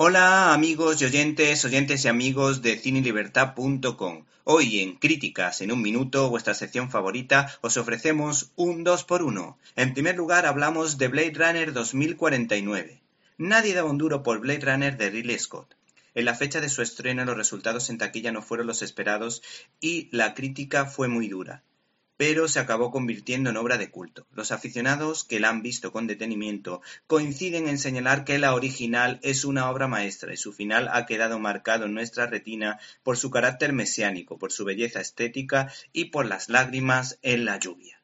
Hola amigos y oyentes, oyentes y amigos de cinelibertad.com. Hoy en Críticas en un minuto, vuestra sección favorita, os ofrecemos un 2 por 1 En primer lugar hablamos de Blade Runner 2049. Nadie daba un duro por Blade Runner de Ridley Scott. En la fecha de su estreno los resultados en taquilla no fueron los esperados y la crítica fue muy dura pero se acabó convirtiendo en obra de culto. Los aficionados que la han visto con detenimiento coinciden en señalar que la original es una obra maestra y su final ha quedado marcado en nuestra retina por su carácter mesiánico, por su belleza estética y por las lágrimas en la lluvia.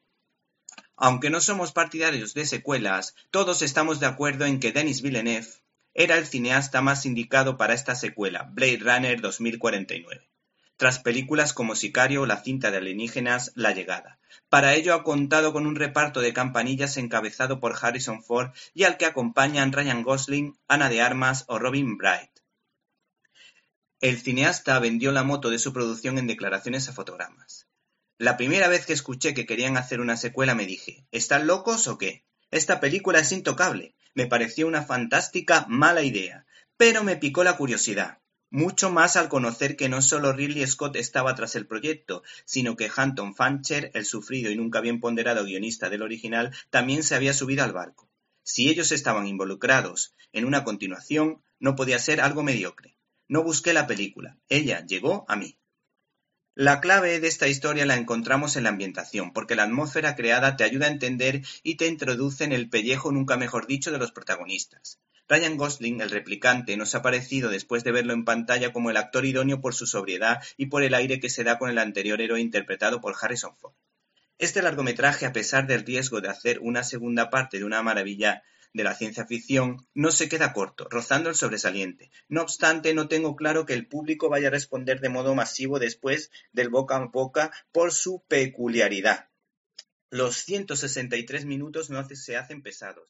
Aunque no somos partidarios de secuelas, todos estamos de acuerdo en que Denis Villeneuve era el cineasta más indicado para esta secuela, Blade Runner 2049 tras películas como Sicario o la cinta de alienígenas La llegada. Para ello ha contado con un reparto de campanillas encabezado por Harrison Ford y al que acompañan Ryan Gosling, Ana de Armas o Robin Bright. El cineasta vendió la moto de su producción en declaraciones a fotogramas. La primera vez que escuché que querían hacer una secuela me dije, ¿están locos o qué? Esta película es intocable. Me pareció una fantástica mala idea, pero me picó la curiosidad. Mucho más al conocer que no solo Ridley Scott estaba tras el proyecto, sino que Hampton Fancher, el sufrido y nunca bien ponderado guionista del original, también se había subido al barco. Si ellos estaban involucrados en una continuación, no podía ser algo mediocre. No busqué la película, ella llegó a mí. La clave de esta historia la encontramos en la ambientación, porque la atmósfera creada te ayuda a entender y te introduce en el pellejo nunca mejor dicho de los protagonistas. Ryan Gosling, el replicante, nos ha parecido después de verlo en pantalla como el actor idóneo por su sobriedad y por el aire que se da con el anterior héroe interpretado por Harrison Ford. Este largometraje, a pesar del riesgo de hacer una segunda parte de una maravilla de la ciencia ficción, no se queda corto, rozando el sobresaliente. No obstante, no tengo claro que el público vaya a responder de modo masivo después del boca a boca por su peculiaridad. Los 163 minutos no se hacen pesados.